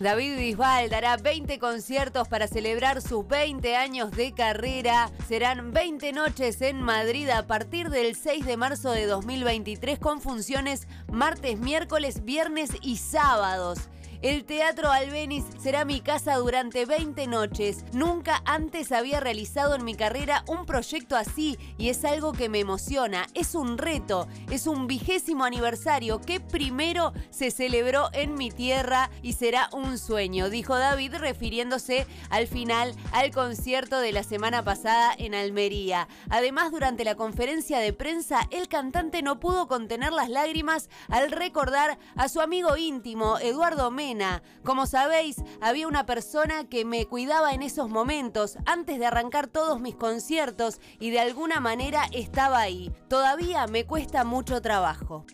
David Bisbal dará 20 conciertos para celebrar sus 20 años de carrera. Serán 20 noches en Madrid a partir del 6 de marzo de 2023 con funciones martes, miércoles, viernes y sábados. El Teatro Albeniz será mi casa durante 20 noches. Nunca antes había realizado en mi carrera un proyecto así y es algo que me emociona. Es un reto, es un vigésimo aniversario que primero se celebró en mi tierra y será un sueño, dijo David refiriéndose al final al concierto de la semana pasada en Almería. Además, durante la conferencia de prensa, el cantante no pudo contener las lágrimas al recordar a su amigo íntimo, Eduardo Mena, como sabéis, había una persona que me cuidaba en esos momentos antes de arrancar todos mis conciertos y de alguna manera estaba ahí. Todavía me cuesta mucho trabajo.